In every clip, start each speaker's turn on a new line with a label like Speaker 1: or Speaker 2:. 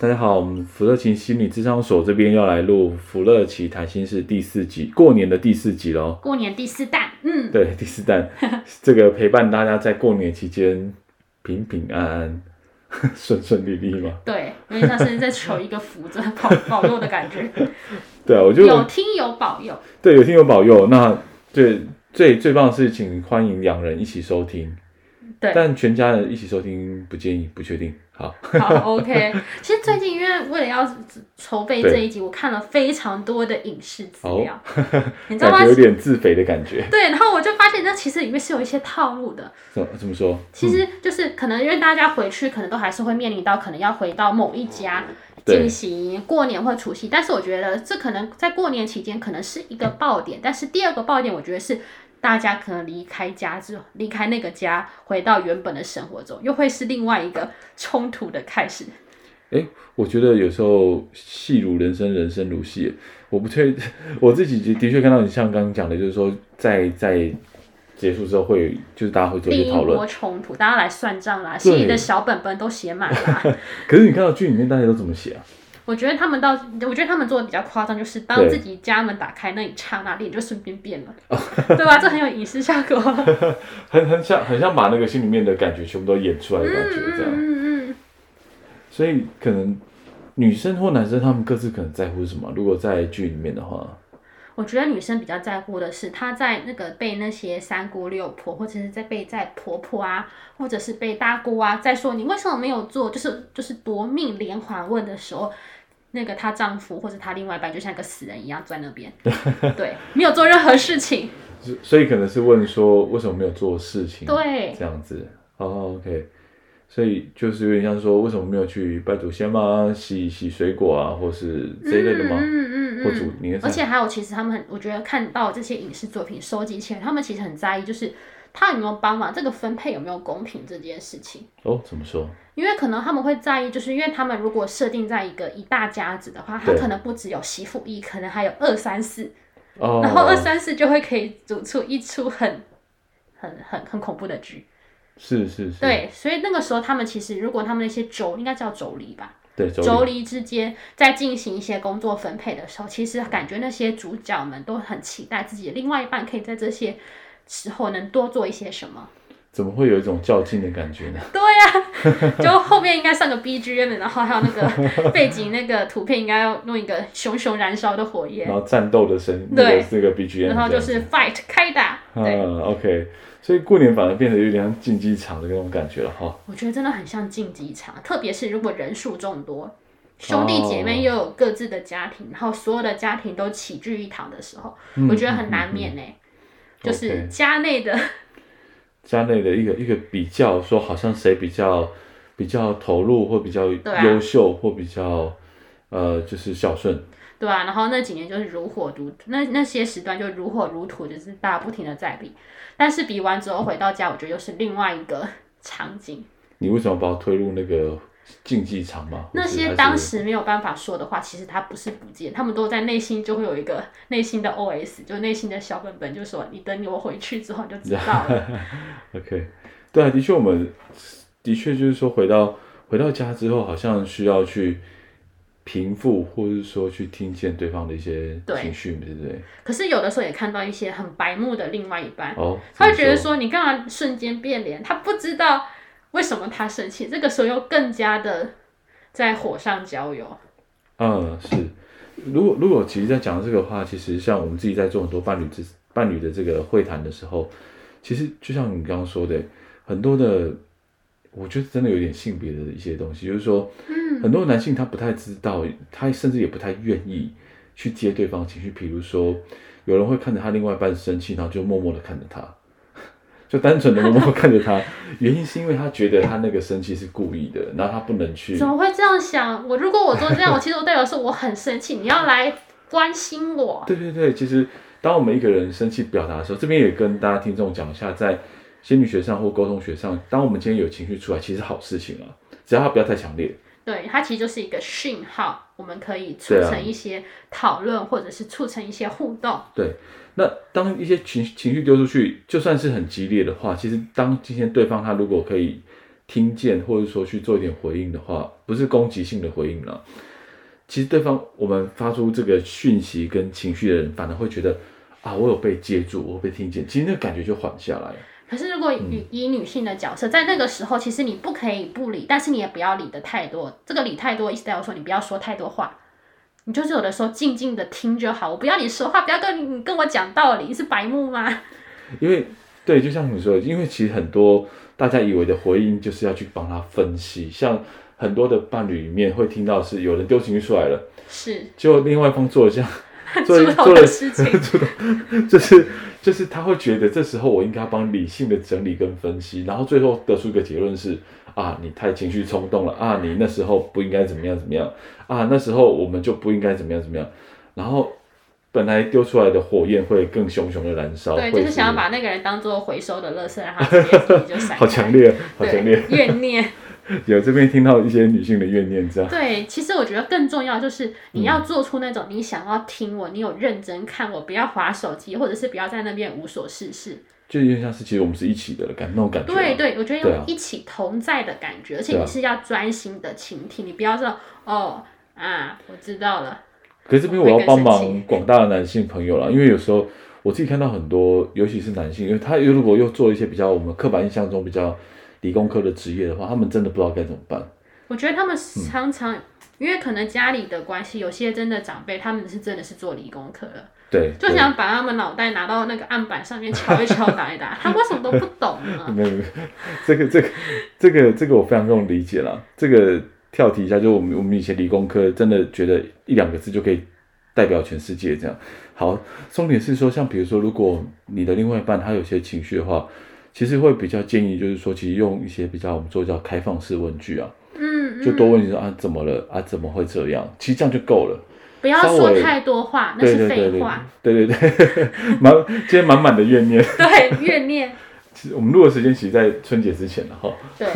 Speaker 1: 大家好，我们福乐琴心理智商所这边要来录福乐奇谈心事第四集，过年的第四集喽。
Speaker 2: 过年第四弹，嗯，
Speaker 1: 对，第四弹，这个陪伴大家在过年期间平平安安、顺顺利利嘛。
Speaker 2: 对，因为像是在求一个福，这保保佑的感觉。
Speaker 1: 对啊，我就
Speaker 2: 有听有保佑。
Speaker 1: 对，有听有保佑。那最最最棒的事情欢迎两人一起收听。
Speaker 2: 对，
Speaker 1: 但全家人一起收听不建议，不确定。好，
Speaker 2: 好，OK。其实最近因为为了要筹备这一集，我看了非常多的影视资料，
Speaker 1: 哦、你知道吗？有点自肥的感觉。
Speaker 2: 对，然后我就发现，那其实里面是有一些套路的。
Speaker 1: 怎怎么说？
Speaker 2: 其实就是可能因为大家回去，可能都还是会面临到可能要回到某一家进行过年或除夕。但是我觉得这可能在过年期间可能是一个爆点，但是第二个爆点，我觉得是。大家可能离开家之后，离开那个家，回到原本的生活中，又会是另外一个冲突的开始。
Speaker 1: 我觉得有时候戏如人生，人生如戏。我不确，我自己的确看到你像刚刚讲的，就是说在在结束之后会，就是大家会做一些讨论。另一波
Speaker 2: 冲突，大家来算账啦，心里的小本本都写满了。
Speaker 1: 可是你看到剧里面，大家都怎么写啊？
Speaker 2: 我觉得他们到，我觉得他们做的比较夸张，就是当自己家门打开那一刹那，脸就顺便变了，对吧？这很有仪式效果，
Speaker 1: 很很像，很像把那个心里面的感觉全部都演出来的感觉，这样。嗯嗯嗯。所以可能女生或男生他们各自可能在乎什么？如果在剧里面的话，
Speaker 2: 我觉得女生比较在乎的是她在那个被那些三姑六婆，或者是在被在婆婆啊，或者是被大姑啊，在说你为什么没有做，就是就是夺命连环问的时候。那个她丈夫或者她另外一半就像一个死人一样坐在那边，对，没有做任何事情。
Speaker 1: 所以可能是问说为什么没有做事情？
Speaker 2: 对，
Speaker 1: 这样子。哦、oh，OK。所以就是有点像说为什么没有去拜祖先吗？洗洗水果啊，或是这一类的吗？嗯嗯嗯。或煮年。
Speaker 2: 而且还有，其实他们很，我觉得看到这些影视作品收集起来，他们其实很在意，就是。他有没有帮忙？这个分配有没有公平这件事情？
Speaker 1: 哦，怎么说？
Speaker 2: 因为可能他们会在意，就是因为他们如果设定在一个一大家子的话，他可能不只有媳妇一，可能还有二三四，哦、然后二三四就会可以组出一出很、很、很、很恐怖的剧。
Speaker 1: 是是是。
Speaker 2: 对，所以那个时候他们其实，如果他们那些妯应该叫妯娌吧？
Speaker 1: 对，妯
Speaker 2: 娌之间在进行一些工作分配的时候，其实感觉那些主角们都很期待自己的另外一半可以在这些。时候能多做一些什么？
Speaker 1: 怎么会有一种较劲的感觉呢？
Speaker 2: 对呀、啊，就后面应该上个 BGM，然后还有那个背景那个图片，应该要弄一个熊熊燃烧的火焰，
Speaker 1: 然后战斗的声音，
Speaker 2: 对，
Speaker 1: 这个 BGM，
Speaker 2: 然后就是 fight 开打。
Speaker 1: 嗯，OK，所以过年反而变得有点像竞技场的那种感觉了哈。
Speaker 2: 我觉得真的很像竞技场，特别是如果人数众多，兄弟姐妹又有各自的家庭，哦、然后所有的家庭都齐聚一堂的时候，嗯、我觉得很难免呢。嗯嗯嗯就是家内的，
Speaker 1: 家内的一个一个比较，说好像谁比较比较投入，或比较优秀，啊、或比较呃，就是孝顺。
Speaker 2: 对啊，然后那几年就是如火如那那些时段就如火如荼，就是大家不停的在比，但是比完之后回到家，我觉得又是另外一个场景。
Speaker 1: 你为什么把我推入那个？竞技场嘛，
Speaker 2: 那些当时没有办法说的话，其实他不是不见，他们都在内心就会有一个内心的 OS，就内心的小本本，就说你等我回去之后就知道了。
Speaker 1: OK，对啊，的确，我们的确就是说回到回到家之后，好像需要去平复，或者是说去听见对方的一些情绪，对不对？可
Speaker 2: 是有的时候也看到一些很白目的另外一半，哦，他会觉得说你干嘛瞬间变脸，他不知道。为什么他生气？这个时候又更加的在火上浇油。
Speaker 1: 嗯，是。如果如果其实在讲这个话，其实像我们自己在做很多伴侣之伴侣的这个会谈的时候，其实就像你刚刚说的，很多的，我觉得真的有点性别的一些东西，就是说，嗯，很多男性他不太知道，他甚至也不太愿意去接对方情绪。比如说，有人会看着他另外一半生气，然后就默默的看着他。就单纯的默默看着他。原因是因为他觉得他那个生气是故意的，然后他不能去。
Speaker 2: 怎么会这样想？我如果我做这样，我其实我代表是我很生气，你要来关心我。
Speaker 1: 对对对，其实当我们一个人生气表达的时候，这边也跟大家听众讲一下，在心理学上或沟通学上，当我们今天有情绪出来，其实好事情啊，只要他不要太强烈。
Speaker 2: 对，它其实就是一个讯号，我们可以促成一些讨论，或者是促成一些互动。
Speaker 1: 对，那当一些情情绪丢出去，就算是很激烈的话，其实当今天对方他如果可以听见，或者说去做一点回应的话，不是攻击性的回应了，其实对方我们发出这个讯息跟情绪的人，反而会觉得啊，我有被接住，我被听见，其实那个感觉就缓下来了。
Speaker 2: 可是，如果以以女性的角色，在那个时候，其实你不可以不理，但是你也不要理的太多。这个理太多，意思代表说你不要说太多话，你就是有的时候静静的听就好。我不要你说话，不要跟你你跟我讲道理，你是白目吗？
Speaker 1: 因为对，就像你说的，因为其实很多大家以为的回应，就是要去帮他分析。像很多的伴侣里面会听到是有人丢情绪出来了，
Speaker 2: 是，
Speaker 1: 就另外一方 做了这样。
Speaker 2: 做做了事情，
Speaker 1: 就是就是他会觉得这时候我应该要帮理性的整理跟分析，然后最后得出一个结论是啊，你太情绪冲动了啊，你那时候不应该怎么样怎么样啊，那时候我们就不应该怎么样怎么样，然后本来丢出来的火焰会更熊熊的燃烧，
Speaker 2: 对，就是想要把那个人当做回收的垃圾，让他直接 就散，
Speaker 1: 好强烈，好强烈，
Speaker 2: 怨念。
Speaker 1: 有这边听到一些女性的怨念，这样。
Speaker 2: 对，其实我觉得更重要就是你要做出那种你想要听我，嗯、你有认真看我，不要划手机，或者是不要在那边无所事事。
Speaker 1: 就有点像是其实我们是一起的感那种感觉。
Speaker 2: 对对，我觉得有一起同在的感觉，啊、而且你是要专心的倾听，你不要说哦啊，我知道了。
Speaker 1: 可是这边我要帮忙广大的男性朋友啦，因为有时候我自己看到很多，尤其是男性，因为他如果又做一些比较我们刻板印象中比较。理工科的职业的话，他们真的不知道该怎么办。
Speaker 2: 我觉得他们常常，嗯、因为可能家里的关系，有些真的长辈，他们是真的是做理工科的，
Speaker 1: 对，
Speaker 2: 就想把他们脑袋拿到那个案板上面敲一敲打一打，他为什么都不懂呢？
Speaker 1: 没有没有，这个这个这个这个我非常容易理解了。这个跳题一下，就是我们我们以前理工科真的觉得一两个字就可以代表全世界这样。好，重点是说，像比如说，如果你的另外一半他有些情绪的话。其实会比较建议，就是说，其实用一些比较我们说叫开放式问句啊，嗯，就多问你说啊，怎么了啊，怎么会这样？其实这样就够了，
Speaker 2: 不要说太多话，那是废话。
Speaker 1: 对对对，满 今天满满的怨念，
Speaker 2: 对怨念。
Speaker 1: 其实我们录的时间其实在春节之前了哈，
Speaker 2: 对，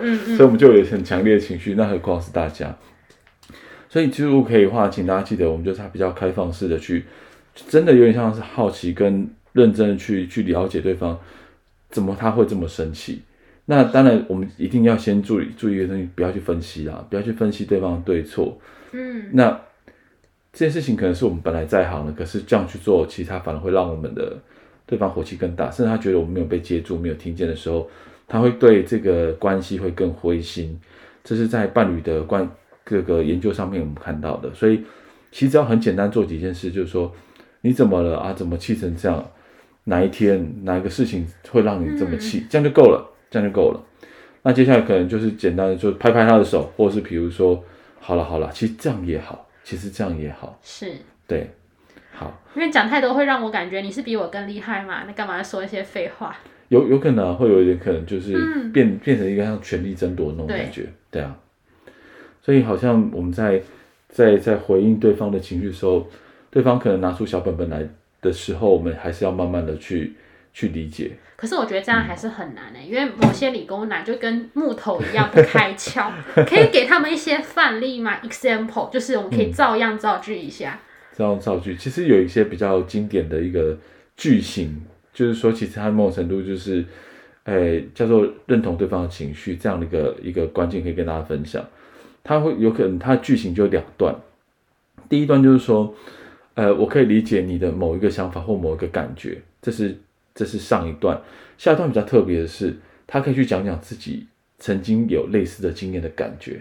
Speaker 2: 嗯嗯，
Speaker 1: 所以我们就有很强烈的情绪，那何况是大家。所以其实如果可以的话，请大家记得，我们就是比较开放式的去，真的有点像是好奇跟认真的去去了解对方。怎么他会这么生气？那当然，我们一定要先注意注意一个东西，不要去分析啊，不要去分析对方的对错。嗯，那这件事情可能是我们本来在行的，可是这样去做，其实他反而会让我们的对方火气更大，甚至他觉得我们没有被接住、没有听见的时候，他会对这个关系会更灰心。这是在伴侣的关各个研究上面我们看到的。所以，其实只要很简单做几件事，就是说你怎么了啊？怎么气成这样？哪一天哪一个事情会让你这么气？嗯、这样就够了，这样就够了。那接下来可能就是简单的，就拍拍他的手，或者是比如说，好了好了，其实这样也好，其实这样也好，
Speaker 2: 是
Speaker 1: 对，好。
Speaker 2: 因为讲太多会让我感觉你是比我更厉害嘛，那干嘛要说一些废话？
Speaker 1: 有有可能、啊、会有一点可能就是变、嗯、变成一个像权力争夺那种感觉，对，对啊。所以好像我们在在在回应对方的情绪的时候，对方可能拿出小本本来。的时候，我们还是要慢慢的去去理解。
Speaker 2: 可是我觉得这样还是很难呢、因为某些理工男就跟木头一样不开窍。可以给他们一些范例吗？Example，就是我们可以照样造句一下。
Speaker 1: 照样造句，其实有一些比较经典的一个句型，就是说，其实它某种程度就是，诶、欸，叫做认同对方的情绪这样的一个一个关键，可以跟大家分享。它会有可能，它的句型就两段。第一段就是说。呃，我可以理解你的某一个想法或某一个感觉，这是这是上一段。下一段比较特别的是，他可以去讲讲自己曾经有类似的经验的感觉，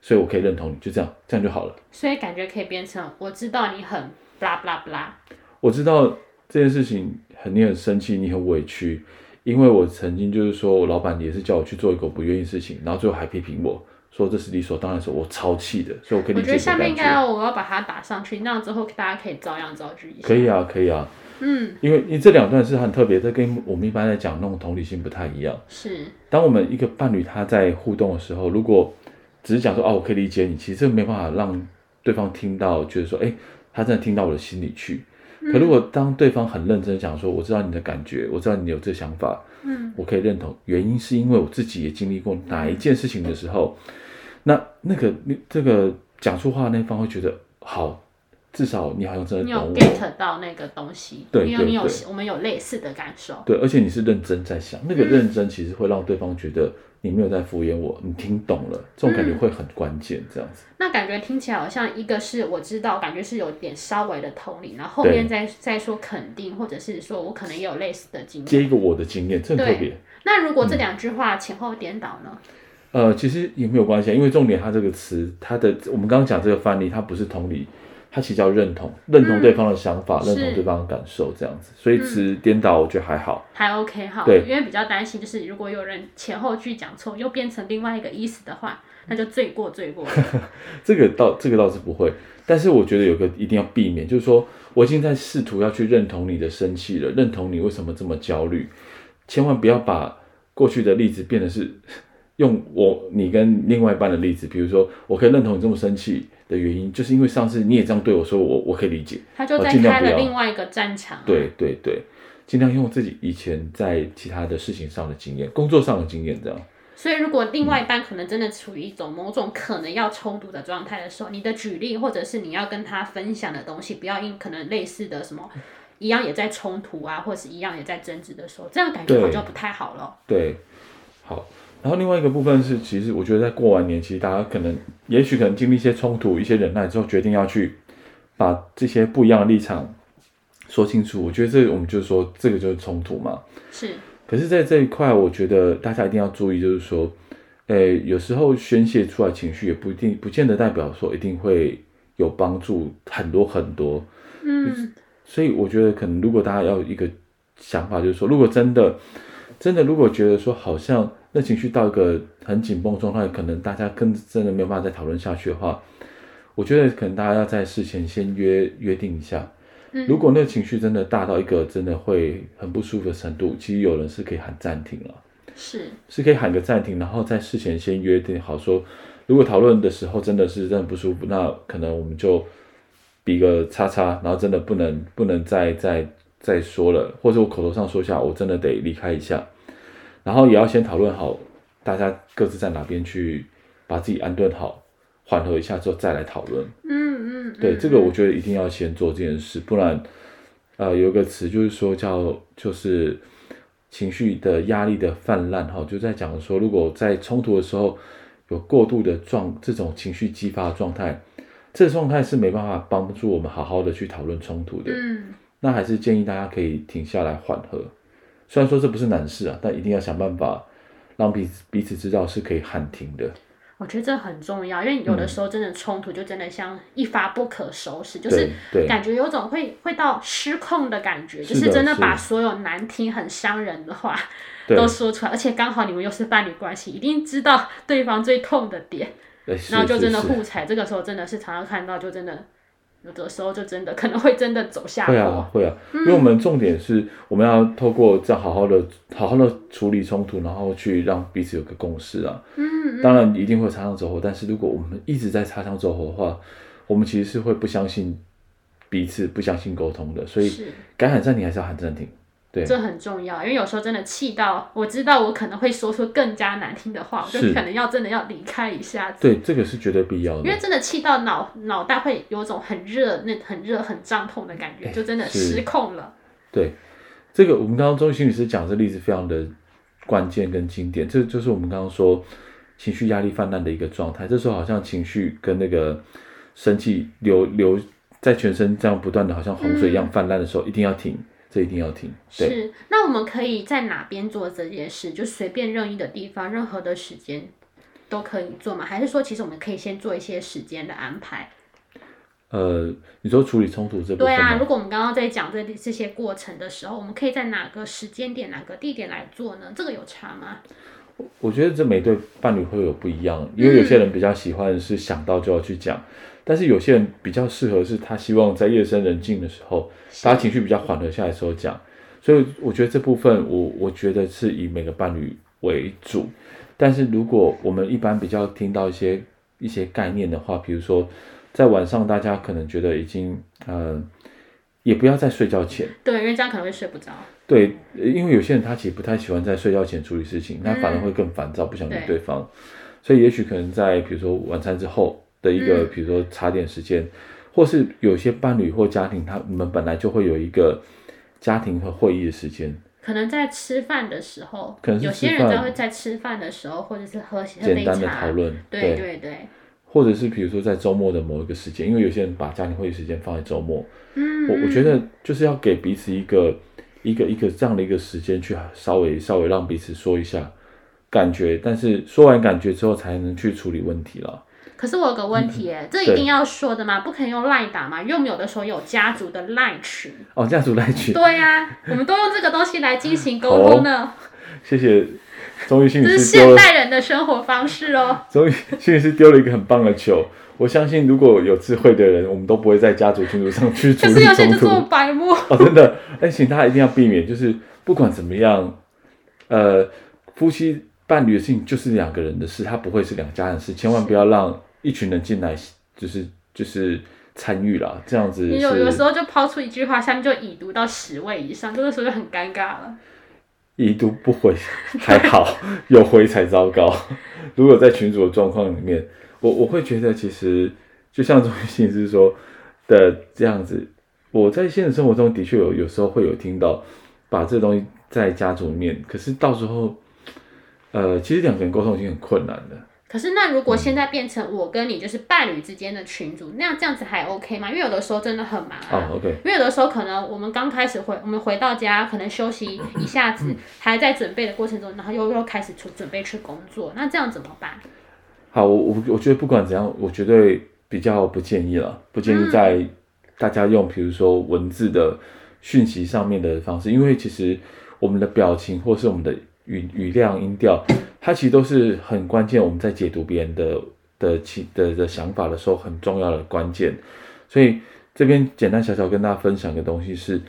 Speaker 1: 所以我可以认同你，就这样，这样就好了。
Speaker 2: 所以感觉可以变成我知道你很 blah blah blah，
Speaker 1: 我知道这件事情很你很生气，你很委屈，因为我曾经就是说我老板也是叫我去做一个我不愿意的事情，然后最后还批评我。说这是理所当然，说我超气的，所以我可以理解。
Speaker 2: 我觉得下面应该要我要把它打上去，那样之后大家可以照样造句一下。
Speaker 1: 可以啊，可以啊。
Speaker 2: 嗯，
Speaker 1: 因为因为这两段是很特别，这跟我们一般在讲那种同理心不太一样。
Speaker 2: 是，
Speaker 1: 当我们一个伴侣他在互动的时候，如果只是讲说哦，我可以理解你，其实这没办法让对方听到，觉得说，哎，他真的听到我的心里去。可如果当对方很认真讲说，我知道你的感觉，我知道你有这想法，
Speaker 2: 嗯，
Speaker 1: 我可以认同，原因是因为我自己也经历过哪一件事情的时候，那那个这个讲出话的那方会觉得好。至少你好像真的懂我，
Speaker 2: 你有 get 到那个东西，
Speaker 1: 对，
Speaker 2: 因为你有
Speaker 1: 对
Speaker 2: 我们有类似的感受，
Speaker 1: 对，而且你是认真在想，那个认真其实会让对方觉得你没有在敷衍我，你听懂了，这种感觉会很关键，这样子。
Speaker 2: 嗯、那感觉听起来好像一个是我知道，感觉是有点稍微的同理，然后后面再再说肯定，或者是说我可能也有类似的经验，
Speaker 1: 接一个我的经验，这很特别。
Speaker 2: 那如果这两句话前后颠倒呢？
Speaker 1: 嗯、呃，其实也没有关系，因为重点它这个词，它的我们刚刚讲这个范例，它不是同理。它其实叫认同，认同对方的想法，嗯、认同对方的感受，这样子。所以词颠倒，我觉得还好，
Speaker 2: 还 OK 哈。
Speaker 1: 对，
Speaker 2: 因为比较担心，就是如果有人前后句讲错，又变成另外一个意思的话，那就罪过罪过。
Speaker 1: 这个倒这个倒是不会，但是我觉得有个一定要避免，就是说我已经在试图要去认同你的生气了，认同你为什么这么焦虑，千万不要把过去的例子变得是用我你跟另外一半的例子，比如说我可以认同你这么生气。的原因就是因为上次你也这样对我说，我我可以理解。
Speaker 2: 他就在开了另外一个战场。
Speaker 1: 对对对，尽量用自己以前在其他的事情上的经验、工作上的经验这样。
Speaker 2: 所以，如果另外一半可能真的处于一种某种可能要冲突的状态的时候，你的举例或者是你要跟他分享的东西，不要因可能类似的什么一样也在冲突啊，或者是一样也在争执的时候，这样感觉好像不太好了。
Speaker 1: 对，好。然后另外一个部分是，其实我觉得在过完年，其实大家可能，也许可能经历一些冲突、一些忍耐之后，决定要去把这些不一样的立场说清楚。我觉得这我们就是说，这个就是冲突嘛。
Speaker 2: 是。
Speaker 1: 可是，在这一块，我觉得大家一定要注意，就是说，诶，有时候宣泄出来情绪也不一定，不见得代表说一定会有帮助很多很多。
Speaker 2: 嗯。
Speaker 1: 所以我觉得，可能如果大家要有一个想法，就是说，如果真的，真的，如果觉得说好像。那情绪到一个很紧绷状态，可能大家更真的没有办法再讨论下去的话，我觉得可能大家要在事前先约约定一下。嗯，如果那个情绪真的大到一个真的会很不舒服的程度，其实有人是可以喊暂停了，
Speaker 2: 是
Speaker 1: 是可以喊个暂停，然后在事前先约定好说，如果讨论的时候真的是真的不舒服，那可能我们就比个叉叉，然后真的不能不能再再再说了，或者我口头上说一下，我真的得离开一下。然后也要先讨论好，大家各自在哪边去把自己安顿好，缓和一下之后再来讨论。
Speaker 2: 嗯嗯，
Speaker 1: 对，这个我觉得一定要先做这件事，不然，呃，有个词就是说叫就是情绪的压力的泛滥哈，就在讲说，如果在冲突的时候有过度的状这种情绪激发的状态，这个状态是没办法帮助我们好好的去讨论冲突的。
Speaker 2: 嗯，
Speaker 1: 那还是建议大家可以停下来缓和。虽然说这不是难事啊，但一定要想办法让彼此彼此知道是可以喊停的。
Speaker 2: 我觉得这很重要，因为有的时候真的冲突就真的像一发不可收拾，嗯、就是感觉有种会会到失控的感觉，就是真的把所有难听、很伤人的话都说出来，而且刚好你们又是伴侣关系，一定知道对方最痛的点，然后就真的互踩。这个时候真的是常常看到，就真的。有的时候就真的可能会真的走下坡。
Speaker 1: 会啊，会啊，因为我们重点是我们要透过这样好好的、好好的处理冲突，然后去让彼此有个共识啊。
Speaker 2: 嗯，
Speaker 1: 当然一定会擦枪走火，但是如果我们一直在擦枪走火的话，我们其实是会不相信彼此、不相信沟通的。所以该喊暂停还是要喊暂停。对，
Speaker 2: 这很重要，因为有时候真的气到，我知道我可能会说出更加难听的话，我就可能要真的要离开一下子。
Speaker 1: 对，这个是绝对必要的。
Speaker 2: 因为真的气到脑脑袋会有种很热、那很热、很胀痛的感觉，就真的失控了。
Speaker 1: 对，这个我们刚刚钟心理师讲这例子非常的关键跟经典，这就是我们刚刚说情绪压力泛滥的一个状态。这时候好像情绪跟那个生气流流在全身这样不断的，好像洪水一样泛滥的时候，嗯、一定要停。这一定要听。
Speaker 2: 是，那我们可以在哪边做这件事？就随便任意的地方，任何的时间都可以做吗？还是说，其实我们可以先做一些时间的安排？
Speaker 1: 呃，你说处理冲突这部分？
Speaker 2: 对啊，如果我们刚刚在讲这这些过程的时候，我们可以在哪个时间点、哪个地点来做呢？这个有差吗？
Speaker 1: 我觉得这每对伴侣会有不一样，因为有些人比较喜欢是想到就要去讲，嗯、但是有些人比较适合是他希望在夜深人静的时候，大家情绪比较缓和下来的时候讲。所以我觉得这部分我我觉得是以每个伴侣为主，但是如果我们一般比较听到一些一些概念的话，比如说在晚上大家可能觉得已经呃，也不要在睡觉前，
Speaker 2: 对，因为这样可能会睡不着。
Speaker 1: 对，因为有些人他其实不太喜欢在睡觉前处理事情，他反而会更烦躁，不想理对方。对，所以也许可能在比如说晚餐之后的一个，比如说茶点时间，嗯、或是有些伴侣或家庭，他你们本来就会有一个家庭和会议的时间，
Speaker 2: 可能在吃饭的时候，可能有些人在会在吃饭的时候，或者是喝简单的讨论，对对对，对，
Speaker 1: 或者是比如说在周末的某一个时间，因为有些人把家庭会议时间放在周末，嗯，我我觉得就是要给彼此一个。一个一个这样的一个时间去稍微稍微让彼此说一下感觉，但是说完感觉之后才能去处理问题了。
Speaker 2: 可是我有个问题，哎、嗯，这一定要说的吗？不可以用赖打吗？因为我们有的时候有家族的赖群。
Speaker 1: 哦，家族赖群。
Speaker 2: 对呀、啊，我们都用这个东西来进行沟通呢、哦。
Speaker 1: 谢谢，终于心理师。
Speaker 2: 这是现代人的生活方式哦。
Speaker 1: 终于心理师丢了一个很棒的球。我相信，如果有智慧的人，我们都不会在家族群组上去 处理冲突。可是有些就这么白目 哦，真的。哎，请大家一定要避免，就是不管怎么样，呃，夫妻伴侣的事情就是两个人的事，它不会是两家人的事，千万不要让一群人进来，就是就是参与了，这样子。你有
Speaker 2: 有时候就抛出一句话，下面就已读到十位以上，这个时候就很尴尬了。
Speaker 1: 已读不回还好，有回才糟糕。如果在群主的状况里面。我我会觉得，其实就像中医心理师说的这样子，我在现实生活中的确有有时候会有听到把这东西在家族里面，可是到时候，呃，其实两个人沟通已经很困难了。
Speaker 2: 可是那如果现在变成我跟你就是伴侣之间的群组，嗯、那样这样子还 OK 吗？因为有的时候真的很忙啊。
Speaker 1: 哦、OK。
Speaker 2: 因为有的时候可能我们刚开始回，我们回到家可能休息一下子，还在准备的过程中，然后又又开始出准备去工作，那这样怎么办？
Speaker 1: 好，我我我觉得不管怎样，我绝对比较不建议了，不建议在大家用比如说文字的讯息上面的方式，因为其实我们的表情或是我们的语语量、音调，它其实都是很关键。我们在解读别人的的情的的想法的时候，很重要的关键。所以这边简单小小跟大家分享一个东西是，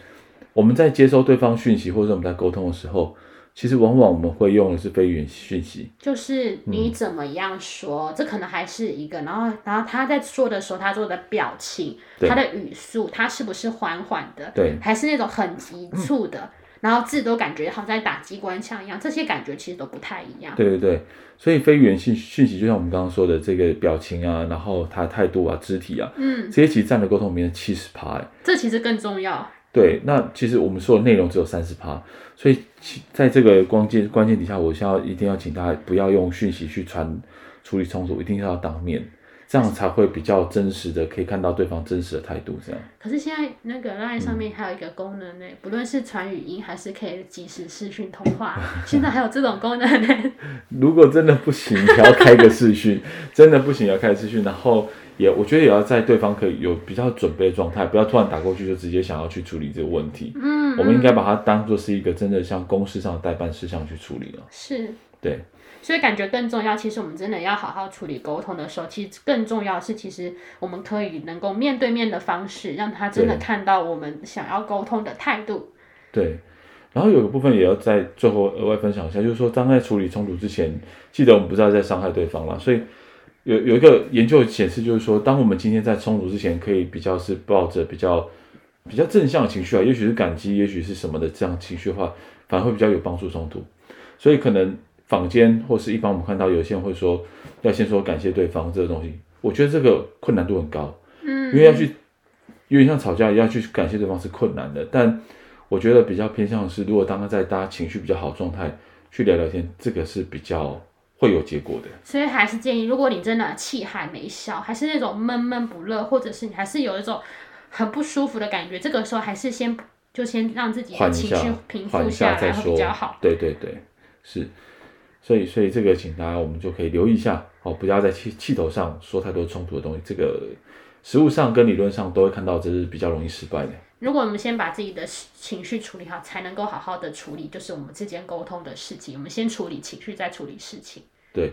Speaker 1: 我们在接收对方讯息或者我们在沟通的时候。其实往往我们会用的是非语言讯息，
Speaker 2: 就是你怎么样说，嗯、这可能还是一个，然后然后他在说的时候，他做的表情，他的语速，他是不是缓缓的，
Speaker 1: 对，
Speaker 2: 还是那种很急促的，嗯、然后字都感觉好像在打机关枪一样，这些感觉其实都不太一样。
Speaker 1: 对对对，所以非语言讯讯息就像我们刚刚说的这个表情啊，然后他的态度啊、肢体啊，嗯，这些其实占了沟通里面的七十趴，
Speaker 2: 这其实更重要。
Speaker 1: 对，那其实我们说的内容只有三十趴，所以在这个关键关键底下，我需要一定要请大家不要用讯息去传处理冲突，一定要当面，这样才会比较真实的可以看到对方真实的态度。这样。
Speaker 2: 可是现在那个 LINE 上面还有一个功能呢，嗯、不论是传语音还是可以即时视讯通话，现在还有这种功能呢。
Speaker 1: 如果真的不行，也要开个视讯，真的不行要开视讯，然后。也，我觉得也要在对方可以有比较准备的状态，不要突然打过去就直接想要去处理这个问题。嗯，我们应该把它当做是一个真的像公事上的代办事项去处理了。
Speaker 2: 是，
Speaker 1: 对，
Speaker 2: 所以感觉更重要。其实我们真的要好好处理沟通的时候，其实更重要的是，其实我们可以能够面对面的方式，让他真的看到我们想要沟通的态度。
Speaker 1: 对，然后有个部分也要在最后额外分享一下，就是说，当在处理冲突之前，记得我们不是要在伤害对方了，所以。有有一个研究显示，就是说，当我们今天在冲突之前，可以比较是抱着比较比较正向的情绪啊，也许是感激，也许是什么的这样情绪的话，反而会比较有帮助冲突。所以可能坊间或是一般我们看到有些人会说，要先说感谢对方这个东西，我觉得这个困难度很高，嗯，因为要去有点像吵架，要去感谢对方是困难的。但我觉得比较偏向的是，如果当他在大家情绪比较好状态去聊聊天，这个是比较。会有结果的，
Speaker 2: 所以还是建议，如果你真的气还没消，还是那种闷闷不乐，或者是你还是有一种很不舒服的感觉，这个时候还是先就先让自己的情绪平复下来，会比较好。
Speaker 1: 对对对，是，所以所以这个请大家我们就可以留意一下哦，不要在气气头上说太多冲突的东西，这个实物上跟理论上都会看到，这是比较容易失败的。
Speaker 2: 如果我们先把自己的情绪处理好，才能够好好的处理，就是我们之间沟通的事情。我们先处理情绪，再处理事情。
Speaker 1: 对，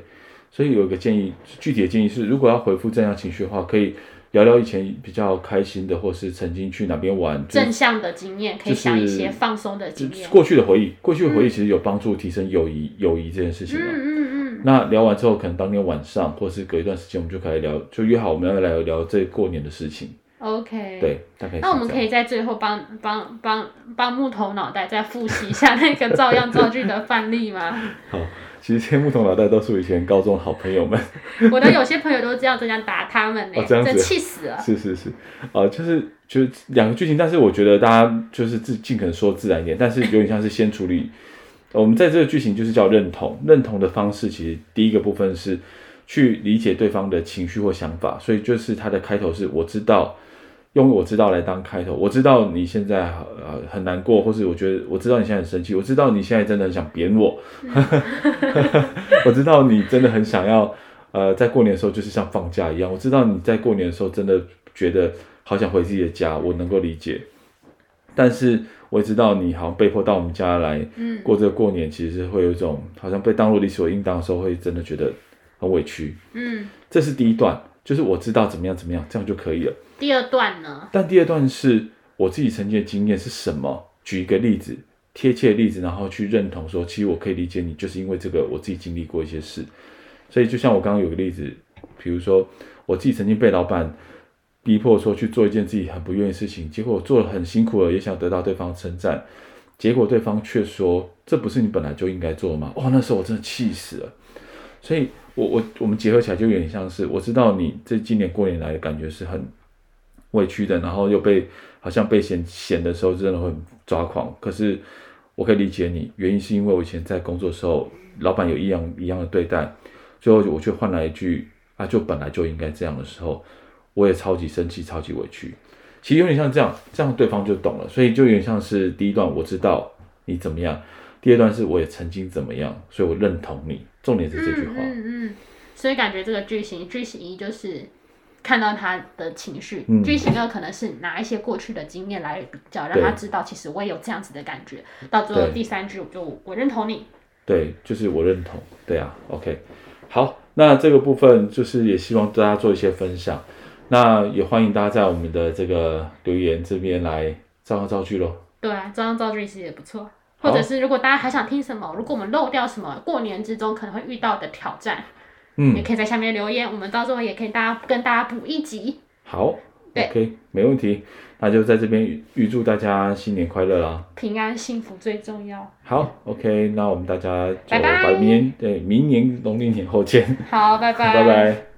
Speaker 1: 所以有一个建议，具体的建议是，如果要回复正向情绪的话，可以聊聊以前比较开心的，或是曾经去哪边玩，
Speaker 2: 正向的经验，可以讲一些放松的经验，
Speaker 1: 就是、过去的回忆。过去的回忆其实有帮助提升友谊，嗯、友谊这件事情。嗯嗯嗯。那聊完之后，可能当天晚上，或是隔一段时间，我们就可以聊，就约好我们要来聊这过年的事情。
Speaker 2: OK，
Speaker 1: 对，大概。
Speaker 2: 那我们可以在最后帮帮帮帮木头脑袋再复习一下那个照样造句的范例吗？
Speaker 1: 好，其实这些木头脑袋都是我以前高中的好朋友们。
Speaker 2: 我的有些朋友都这样这样打他们呢、欸，真、哦、气死了。
Speaker 1: 是是是，啊、呃，就是就是两个剧情，但是我觉得大家就是自尽可能说自然一点，但是有点像是先处理。我们在这个剧情就是叫认同，认同的方式其实第一个部分是去理解对方的情绪或想法，所以就是它的开头是我知道。用我知道来当开头，我知道你现在呃很难过，或是我觉得我知道你现在很生气，我知道你现在真的很想扁我，我知道你真的很想要呃在过年的时候就是像放假一样，我知道你在过年的时候真的觉得好想回自己的家，我能够理解，但是我也知道你好像被迫到我们家来过这个过年，其实是会有一种好像被当作理所应当的时候，会真的觉得很委屈。嗯，这是第一段，就是我知道怎么样怎么样，这样就可以了。
Speaker 2: 第二段呢？
Speaker 1: 但第二段是我自己曾经的经验是什么？举一个例子，贴切的例子，然后去认同说，其实我可以理解你，就是因为这个我自己经历过一些事。所以就像我刚刚有个例子，比如说我自己曾经被老板逼迫说去做一件自己很不愿意的事情，结果我做了很辛苦了，也想得到对方称赞，结果对方却说这不是你本来就应该做的吗？哇，那时候我真的气死了。所以我我我们结合起来就有点像是，我知道你这今年过年来的感觉是很。委屈的，然后又被好像被嫌嫌的时候，真的会抓狂。可是我可以理解你，原因是因为我以前在工作的时候，老板有一样一样的对待，最后我却换来一句啊，就本来就应该这样的时候，我也超级生气，超级委屈。其实有点像这样，这样对方就懂了。所以就有点像是第一段我知道你怎么样，第二段是我也曾经怎么样，所以我认同你。重点是这句话。
Speaker 2: 嗯嗯，所以感觉这个句型，句型一就是。看到他的情绪，剧情呢可能是拿一些过去的经验来比较，让他知道其实我也有这样子的感觉。到最后第三句，我就我认同你。
Speaker 1: 对，就是我认同。对啊，OK，好，那这个部分就是也希望大家做一些分享，那也欢迎大家在我们的这个留言这边来照样造句喽。
Speaker 2: 对啊，照样造句其实也不错。或者是如果大家还想听什么，如果我们漏掉什么，过年之中可能会遇到的挑战。嗯，也可以在下面留言，我们到时候也可以大家跟大家补一集。
Speaker 1: 好，OK，没问题，那就在这边预祝大家新年快乐啦！
Speaker 2: 平安幸福最重要。
Speaker 1: 好，OK，那我们大家就拜拜，明年，对，明年农历年后见。
Speaker 2: 好，拜拜，
Speaker 1: 拜拜。